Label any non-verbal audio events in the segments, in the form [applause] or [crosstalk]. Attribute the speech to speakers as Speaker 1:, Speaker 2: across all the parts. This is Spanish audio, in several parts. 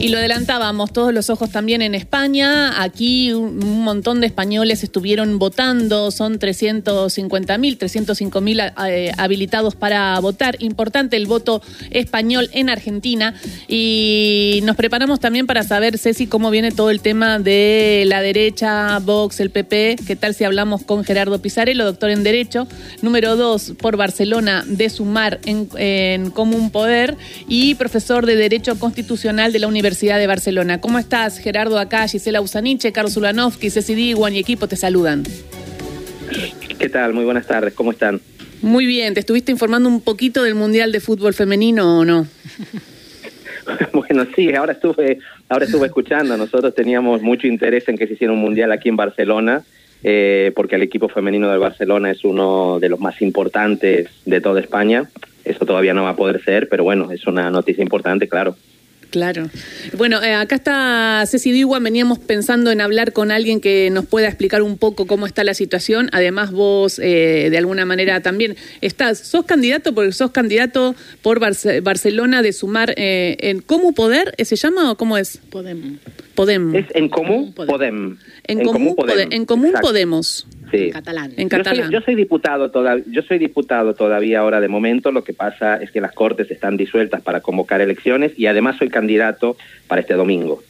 Speaker 1: Y lo adelantábamos, todos los ojos también en España. Aquí un, montón de españoles estuvieron votando, son 350 mil, 305 mil eh, habilitados para votar. Importante el voto español en Argentina. Y nos preparamos también para saber, Ceci, cómo viene todo el tema de la derecha, Vox, el PP. ¿Qué tal si hablamos con Gerardo Pizarello, doctor en Derecho? Número dos, por Barcelona, de Sumar en, en Común Poder. Y profesor de Derecho Constitucional de la Universidad Universidad de Barcelona. ¿Cómo estás, Gerardo? Acá, Gisela Usaniche, Carlos Ulanovsky, Ceci Diguan y equipo te saludan.
Speaker 2: ¿Qué tal? Muy buenas tardes, ¿cómo están?
Speaker 1: Muy bien, ¿te estuviste informando un poquito del Mundial de Fútbol Femenino o no? [laughs]
Speaker 2: bueno, sí, ahora estuve, ahora estuve escuchando. Nosotros teníamos mucho interés en que se hiciera un Mundial aquí en Barcelona. Eh, porque el equipo femenino del Barcelona es uno de los más importantes de toda España. Eso todavía no va a poder ser, pero bueno, es una noticia importante, claro.
Speaker 1: Claro. Bueno, eh, acá está Ceci Diwan, veníamos pensando en hablar con alguien que nos pueda explicar un poco cómo está la situación. Además, vos eh, de alguna manera también estás, sos candidato, porque sos candidato por Barcelona de sumar eh, en ¿Cómo Poder? ¿Se llama o cómo es?
Speaker 2: Podem. Podem. Es en Común Podem.
Speaker 1: En, Común, Podem. En Común Podemos.
Speaker 2: Sí.
Speaker 1: Catalán.
Speaker 2: En catalán. Yo soy, diputado todavía, yo soy diputado todavía ahora de momento. Lo que pasa es que las cortes están disueltas para convocar elecciones y además soy candidato para este domingo.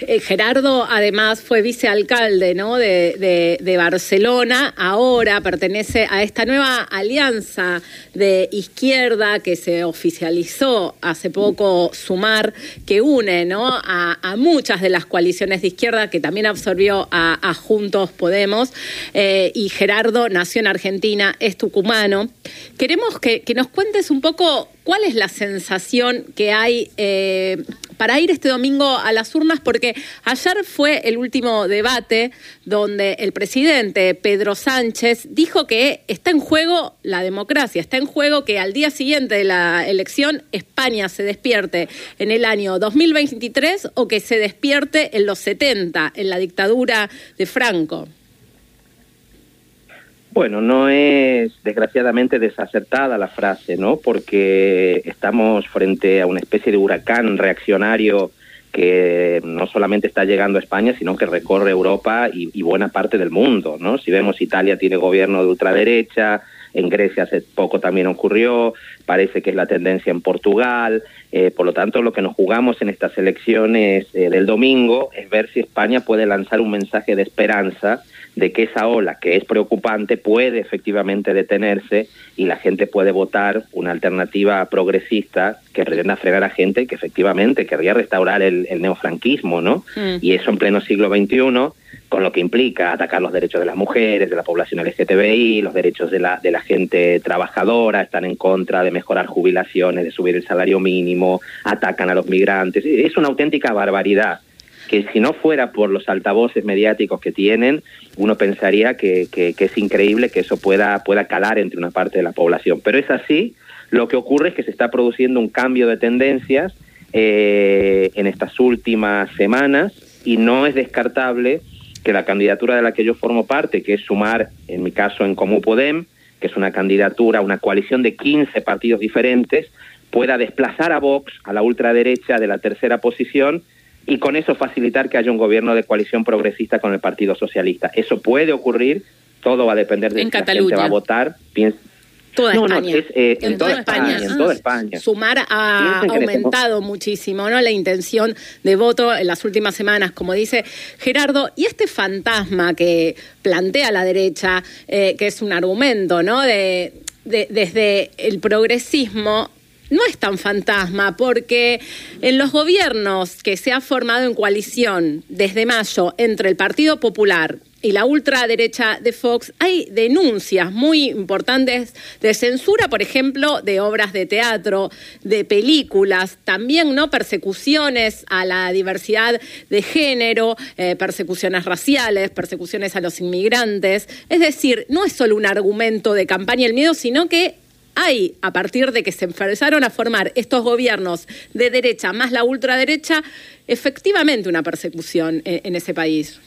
Speaker 3: Eh, Gerardo además fue vicealcalde ¿no? de, Barcelona, ahora pertenece a esta nueva alianza de izquierda que se oficializó hace poco, Sumar, que une ¿no? a, muchas de las coaliciones de izquierda, que también absorbió a, Juntos Podemos, eh, y Gerardo nació en Argentina, es tucumano. Queremos que, que nos cuentes un poco cuál es la sensación que hay eh, para ir este domingo a las urnas, porque ayer fue el último debate donde el presidente Pedro Sánchez dijo que está en juego la democracia, está en juego que al día siguiente de la elección España se despierte en el año 2023 o que se despierte en los 70, en la dictadura de Franco.
Speaker 2: Bueno, no es desgraciadamente desacertada la frase, ¿no? Porque estamos frente a una especie de huracán reaccionario que no solamente está llegando a España, sino que recorre Europa y, buena parte del mundo, ¿no? Si vemos Italia tiene gobierno de ultraderecha, en Grecia hace poco también ocurrió, parece que es la tendencia en Portugal, eh, por lo tanto lo que nos jugamos en estas elecciones eh, del domingo es ver si España puede lanzar un mensaje de esperanza de que esa ola, que es preocupante, puede efectivamente detenerse y la gente puede votar una alternativa progresista que pretenda fregar a gente que efectivamente querría restaurar el, neofranquismo, ¿no? Mm. Y eso en pleno siglo XXI, con lo que implica atacar los derechos de las mujeres, de la población LGTBI, los derechos de la, de la gente trabajadora, están en contra de mejorar jubilaciones, de subir el salario mínimo, atacan a los migrantes. Es una auténtica barbaridad que si no fuera por los altavoces mediáticos que tienen, uno pensaría que, es increíble que eso pueda, pueda calar entre una parte de la población. Pero es así, lo que ocurre es que se está produciendo un cambio de tendencias eh, en estas últimas semanas y no es descartable que la candidatura de la que yo formo parte, que es sumar, en mi caso, en Comú Podem, que es una candidatura, una coalición de 15 partidos diferentes, pueda desplazar a Vox a la ultraderecha de la tercera posición y con eso facilitar que haya un gobierno de coalición progresista con el Partido Socialista. Eso puede ocurrir, todo va a depender de
Speaker 1: en
Speaker 2: si la gente va a votar.
Speaker 3: Toda España.
Speaker 2: Eh, en, toda España, en toda España.
Speaker 3: Sumar ha aumentado muchísimo, ¿no? La intención de voto en las últimas semanas, como dice Gerardo, y este fantasma que plantea la derecha, eh, que es un argumento, ¿no? De, de, desde el progresismo no es tan fantasma porque en los gobiernos que se ha formado en coalición desde mayo entre el Partido Popular y la ultraderecha de Fox, hay denuncias muy importantes de censura, por ejemplo, de obras de teatro, de películas, también no persecuciones a la diversidad de género, eh, persecuciones raciales, persecuciones a los inmigrantes. Es decir, no es solo un argumento de campaña el miedo, sino que hay, a partir de que se empezaron a formar estos gobiernos de derecha más la ultraderecha, efectivamente una persecución en, ese país.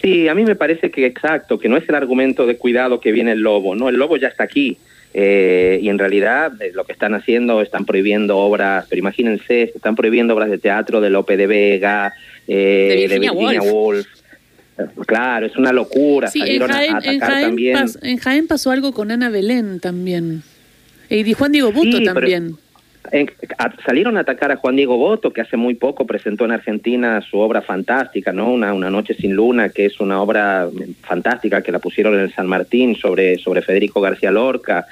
Speaker 2: Sí, a mí me parece que exacto, que no es el argumento de cuidado que viene el lobo, no, el lobo ya está aquí. eh, y en realidad eh, lo que están haciendo, están prohibiendo obras, pero imagínense, están prohibiendo obras de teatro de Lope de Vega,
Speaker 3: de Virginia, Woolf.
Speaker 2: Claro, es una locura.
Speaker 1: Sí, en Jaén, en Jaén pasó algo con Ana Belén también. Y Juan Diego Buto también
Speaker 2: salieron a atacar a Juan Diego Boto, que hace muy poco presentó en Argentina su obra fantástica, ¿no? Una, una Noche sin Luna, que es una obra fantástica que la pusieron en el San Martín sobre, sobre Federico García Lorca.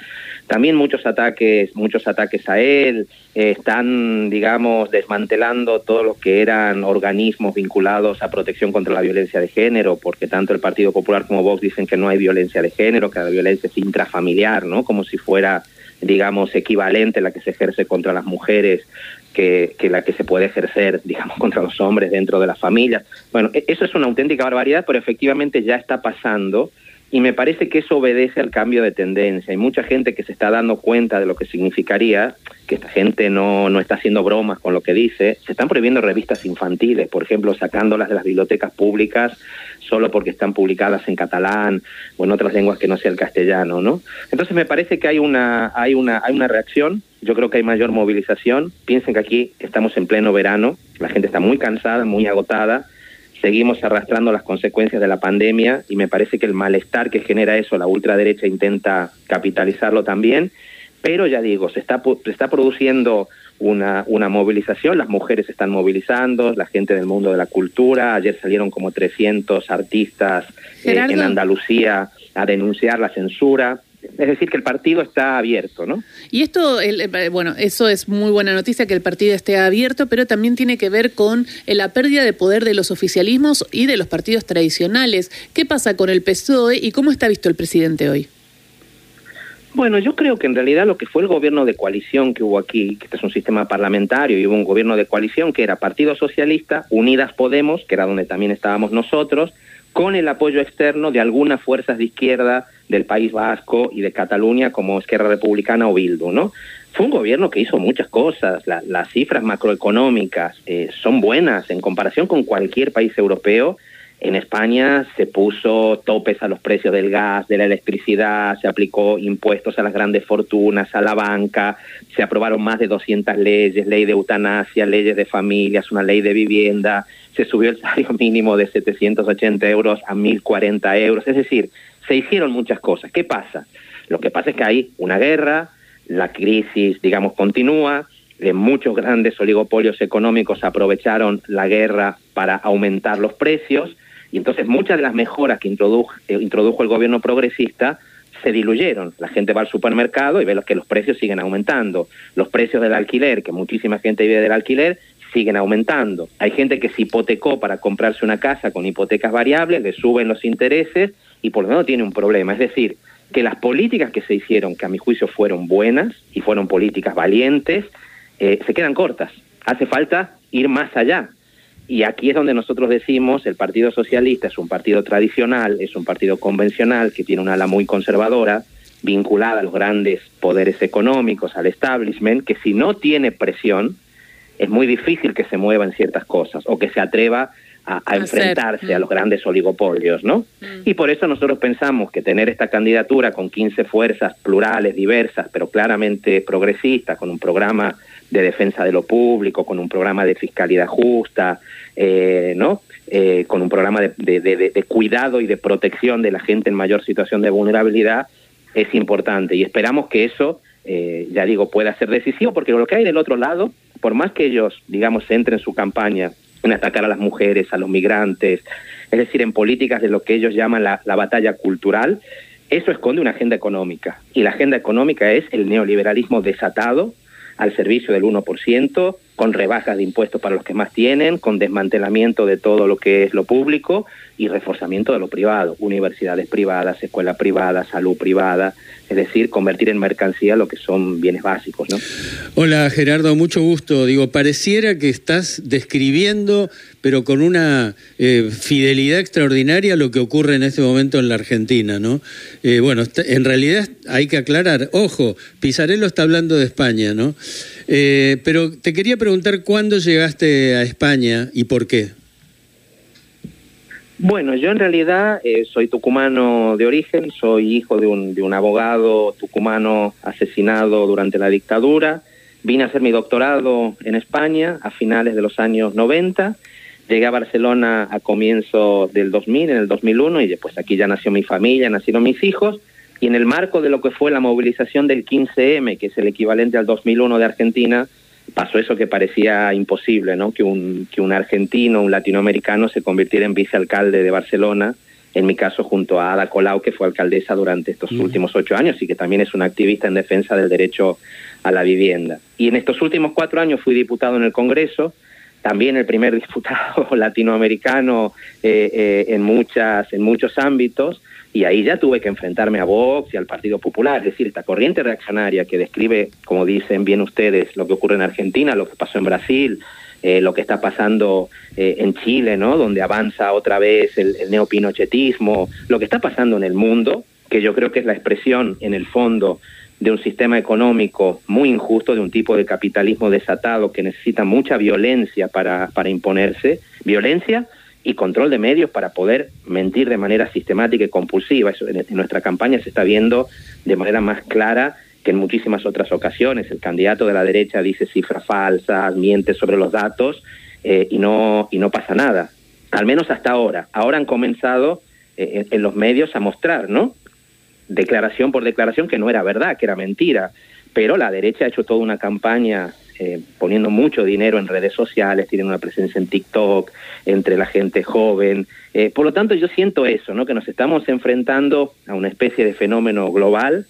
Speaker 2: También muchos ataques, muchos ataques a él. Eh, están, digamos, desmantelando todo lo que eran organismos vinculados a protección contra la violencia de género, porque tanto el Partido Popular como Vox dicen que no hay violencia de género, que la violencia es intrafamiliar, ¿no? Como si fuera digamos, equivalente la que se ejerce contra las mujeres que, que, la que se puede ejercer, digamos, [laughs] contra los hombres dentro de las familias. Bueno, e-, eso es una auténtica barbaridad, pero efectivamente ya está pasando y me parece que eso obedece al cambio de tendencia. Hay mucha gente que se está dando cuenta de lo que significaría, que esta gente no, no está haciendo bromas con lo que dice. Se están prohibiendo revistas infantiles, por ejemplo, sacándolas de las bibliotecas públicas solo porque están publicadas en catalán o en otras lenguas que no sea el castellano, ¿no? Entonces me parece que hay una, hay una, hay una reacción, yo creo que hay mayor movilización. Piensen que aquí estamos en pleno verano, la gente está muy cansada, muy agotada seguimos arrastrando las consecuencias de la pandemia y me parece que el malestar que genera eso, la ultraderecha intenta capitalizarlo también, pero ya digo, se está, se está produciendo una, una movilización, las mujeres están movilizando, la gente del mundo de la cultura, ayer salieron como 300 artistas eh, en Andalucía a denunciar la censura. Es decir, que el partido está abierto, ¿no?
Speaker 1: Y esto, eh, bueno, eso es muy buena noticia que el partido esté abierto, pero también tiene que ver con eh, la pérdida de poder de los oficialismos y de los partidos tradicionales. ¿Qué pasa con el PSOE y cómo está visto el presidente hoy?
Speaker 2: Bueno, yo creo que en realidad lo que fue el gobierno de coalición que hubo aquí, que este es un sistema parlamentario y hubo un gobierno de coalición que era Partido Socialista, Unidas Podemos, que era donde también estábamos nosotros, con el apoyo externo de algunas fuerzas de izquierda del País Vasco y de Cataluña como Esquerra Republicana o Bildu, ¿no? Fue un gobierno que hizo muchas cosas, las cifras macroeconómicas eh, son buenas en comparación con cualquier país europeo. En España se puso topes a los precios del gas, de la electricidad, se aplicó impuestos a las grandes fortunas, a la banca, se aprobaron más de 200 leyes, ley de eutanasia, leyes de familias, una ley de vivienda, se subió el salario [laughs] mínimo de 780 euros a 1040 euros. Es decir, se hicieron muchas cosas. ¿Qué pasa? Lo que pasa es que hay una guerra, la crisis, digamos, continúa, eh, muchos grandes oligopolios económicos aprovecharon la guerra para aumentar los precios y entonces muchas de las mejoras que introdujo, eh, introdujo el gobierno progresista se diluyeron. La gente va al supermercado y ve que los precios siguen aumentando. Los precios del alquiler, que muchísima gente vive del alquiler, siguen aumentando. Hay gente que se hipotecó para comprarse una casa con hipotecas variables, le suben los intereses y por lo menos tiene un problema. Es decir, que las políticas que se hicieron, que a mi juicio fueron buenas y fueron políticas valientes, eh, se quedan cortas. Hace falta ir más allá. Y aquí es donde nosotros decimos, el Partido Socialista es un partido tradicional, es un partido convencional que tiene una ala muy conservadora, vinculada a los grandes poderes económicos, al establishment, que si no tiene presión, es muy difícil que se mueva en ciertas cosas o que se atreva a, enfrentarse a los grandes oligopolios, ¿no? Mm. Y por eso nosotros pensamos que tener esta candidatura con 15 fuerzas plurales, diversas, pero claramente progresistas, con un programa de defensa de lo público, con un programa de fiscalidad justa, eh, ¿no? Eh, con un programa de, de, cuidado y de protección de la gente en mayor situación de vulnerabilidad, es importante. Y esperamos que eso, eh, ya digo, pueda ser decisivo, porque lo que hay del otro lado por más que ellos, digamos, entren su campaña en atacar a las mujeres, a los migrantes, es decir, en políticas de lo que ellos llaman la, la batalla cultural, eso esconde una agenda económica. Y la agenda económica es el neoliberalismo desatado al servicio del 1%, con rebajas de impuestos para los que más tienen, con desmantelamiento de todo lo que es lo público y reforzamiento de lo privado, universidades privadas, escuelas privadas, salud privada, es decir, convertir en mercancía lo que son bienes básicos. ¿no?
Speaker 4: Hola Gerardo, mucho gusto. Digo, pareciera que estás describiendo, pero con una eh, fidelidad extraordinaria, lo que ocurre en este momento en la Argentina. ¿no? Eh, bueno, en realidad hay que aclarar, ojo, Pizarello está hablando de España, ¿no? Eh, pero te quería preguntar cuándo llegaste a España y por qué.
Speaker 2: Bueno, yo en realidad eh, soy tucumano de origen, soy hijo de un, de un abogado tucumano asesinado durante la dictadura. Vine a hacer mi doctorado en España a finales de los años 90. Llegué a Barcelona a comienzo del 2000, en el 2001, y después aquí ya nació mi familia, nacieron mis hijos. Y en el marco de lo que fue la movilización del 15M, que es el equivalente al 2001 de Argentina, pasó eso que parecía imposible, ¿no? Que un, que un argentino, un latinoamericano se convirtiera en vicealcalde de Barcelona, en mi caso junto a Ada Colau, que fue alcaldesa durante estos últimos ocho años y que también es una activista en defensa del derecho a la vivienda. Y en estos últimos cuatro años fui diputado en el Congreso, también el primer [laughs] diputado latinoamericano eh, eh, en, muchas, en muchos ámbitos, y ahí ya tuve que enfrentarme a Vox y al Partido Popular, es decir, esta corriente reaccionaria que describe, como dicen bien ustedes, lo que ocurre en Argentina, lo que pasó en Brasil, eh, lo que está pasando eh, en Chile, ¿no? Donde avanza otra vez el, el neopinochetismo, lo que está pasando en el mundo, que yo creo que es la expresión, en el fondo, de un sistema económico muy injusto, de un tipo de capitalismo desatado que necesita mucha violencia para, para imponerse, violencia y control de medios para poder mentir de manera sistemática y compulsiva. Eso en, nuestra campaña se está viendo de manera más clara que en muchísimas otras ocasiones. El candidato de la derecha dice cifras falsas, miente sobre los datos eh, y, no, y no pasa nada. Al menos hasta ahora. Ahora han comenzado eh, en los medios a mostrar, ¿no? Declaración por declaración que no era verdad, que era mentira. Pero la derecha ha hecho toda una campaña eh, poniendo mucho dinero en redes sociales, tienen una presencia en TikTok, entre la gente joven. Eh, por lo tanto, yo siento eso, ¿no? que nos estamos enfrentando a una especie de fenómeno global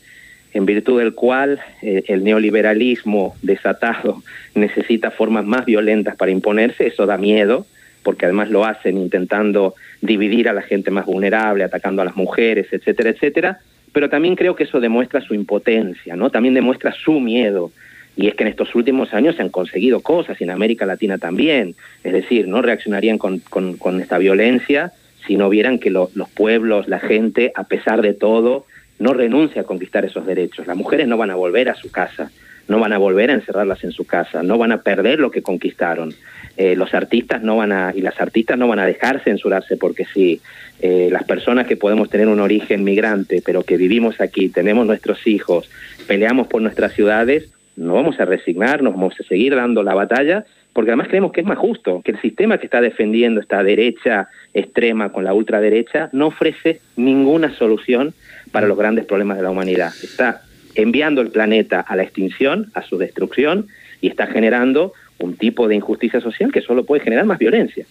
Speaker 2: en virtud del cual eh, el neoliberalismo desatado [laughs] necesita formas más violentas para imponerse, eso da miedo, porque además lo hacen intentando dividir a la gente más vulnerable, atacando a las mujeres, etcétera, etcétera, pero también creo que eso demuestra su impotencia, ¿no? También demuestra su miedo y es que en estos últimos años se han conseguido cosas, y en América Latina también. Es decir, no reaccionarían con, con, esta violencia si no vieran que los pueblos, la gente, a pesar de todo, no renuncia a conquistar esos derechos. Las mujeres no van a volver a su casa, no van a volver a encerrarlas en su casa, no van a perder lo que conquistaron. Eh, los artistas no van a, y las artistas no van a dejar censurarse porque sí. Eh, las personas que podemos tener un origen migrante, pero que vivimos aquí, tenemos nuestros hijos, peleamos por nuestras ciudades, no vamos a resignarnos, vamos a seguir dando la batalla, porque además creemos que es más justo, que el sistema que está defendiendo esta derecha extrema con la ultraderecha no ofrece ninguna solución para los grandes problemas de la humanidad. Está enviando el planeta a la extinción, a su destrucción, y está generando un tipo de injusticia social que solo puede generar más violencia.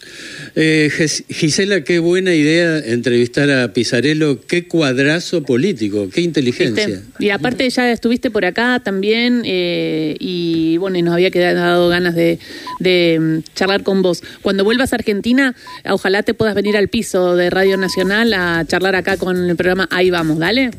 Speaker 4: Eh, Gisela, qué buena idea entrevistar a Pizarello, qué cuadrazo político, qué inteligencia.
Speaker 1: Y aparte ya estuviste por acá también eh, y bueno, y nos había quedado ganas de, de mm, charlar con vos. Cuando vuelvas a Argentina, ojalá te puedas venir al piso de Radio Nacional a charlar acá con el programa Ahí vamos, dale.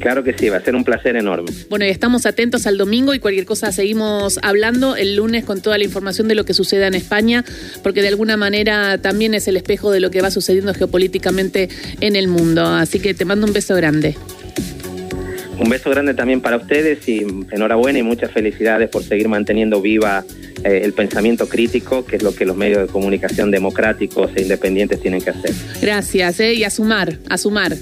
Speaker 2: Claro que sí, va a ser un placer enorme.
Speaker 1: Bueno, y estamos atentos al domingo y cualquier cosa seguimos hablando el lunes con toda la información de lo que suceda en España, porque de alguna manera también es el espejo de lo que va sucediendo geopolíticamente en el mundo. Así que te mando un beso grande.
Speaker 2: Un beso grande también para ustedes y enhorabuena y muchas felicidades por seguir manteniendo viva eh, el pensamiento crítico, que es lo que los medios de comunicación democráticos e independientes tienen que hacer.
Speaker 1: Gracias, eh, y a sumar, a sumar.